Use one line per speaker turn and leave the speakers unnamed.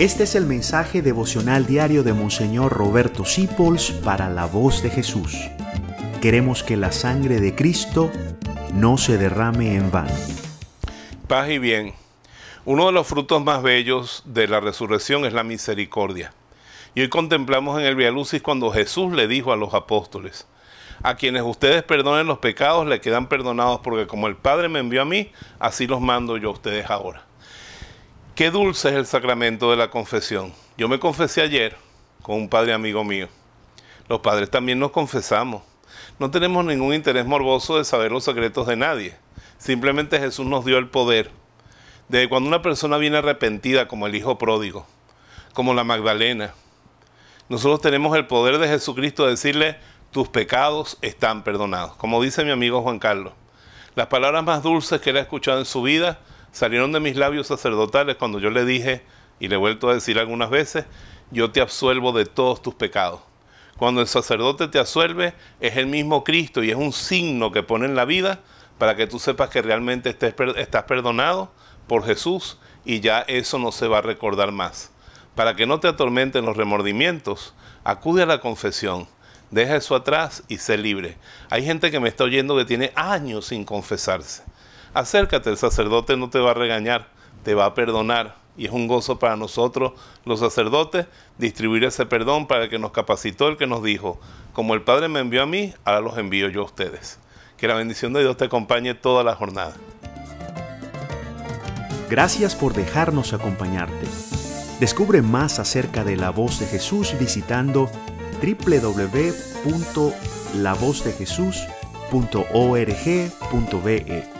Este es el mensaje devocional diario de Monseñor Roberto Sipols para la voz de Jesús. Queremos que la sangre de Cristo no se derrame en vano.
Paz y bien. Uno de los frutos más bellos de la resurrección es la misericordia. Y hoy contemplamos en el Via Lucis cuando Jesús le dijo a los apóstoles, a quienes ustedes perdonen los pecados le quedan perdonados porque como el Padre me envió a mí, así los mando yo a ustedes ahora. Qué dulce es el sacramento de la confesión. Yo me confesé ayer con un padre amigo mío. Los padres también nos confesamos. No tenemos ningún interés morboso de saber los secretos de nadie. Simplemente Jesús nos dio el poder. De cuando una persona viene arrepentida como el hijo pródigo, como la Magdalena, nosotros tenemos el poder de Jesucristo de decirle, tus pecados están perdonados. Como dice mi amigo Juan Carlos, las palabras más dulces que él ha escuchado en su vida salieron de mis labios sacerdotales cuando yo le dije, y le he vuelto a decir algunas veces, yo te absuelvo de todos tus pecados. Cuando el sacerdote te absuelve, es el mismo Cristo y es un signo que pone en la vida para que tú sepas que realmente estás perdonado por Jesús y ya eso no se va a recordar más. Para que no te atormenten los remordimientos, acude a la confesión, deja eso atrás y sé libre. Hay gente que me está oyendo que tiene años sin confesarse acércate, el sacerdote no te va a regañar, te va a perdonar. Y es un gozo para nosotros, los sacerdotes, distribuir ese perdón para que nos capacitó el que nos dijo, como el Padre me envió a mí, ahora los envío yo a ustedes. Que la bendición de Dios te acompañe toda la jornada.
Gracias por dejarnos acompañarte. Descubre más acerca de la voz de Jesús visitando www.lavozdejesús.org.be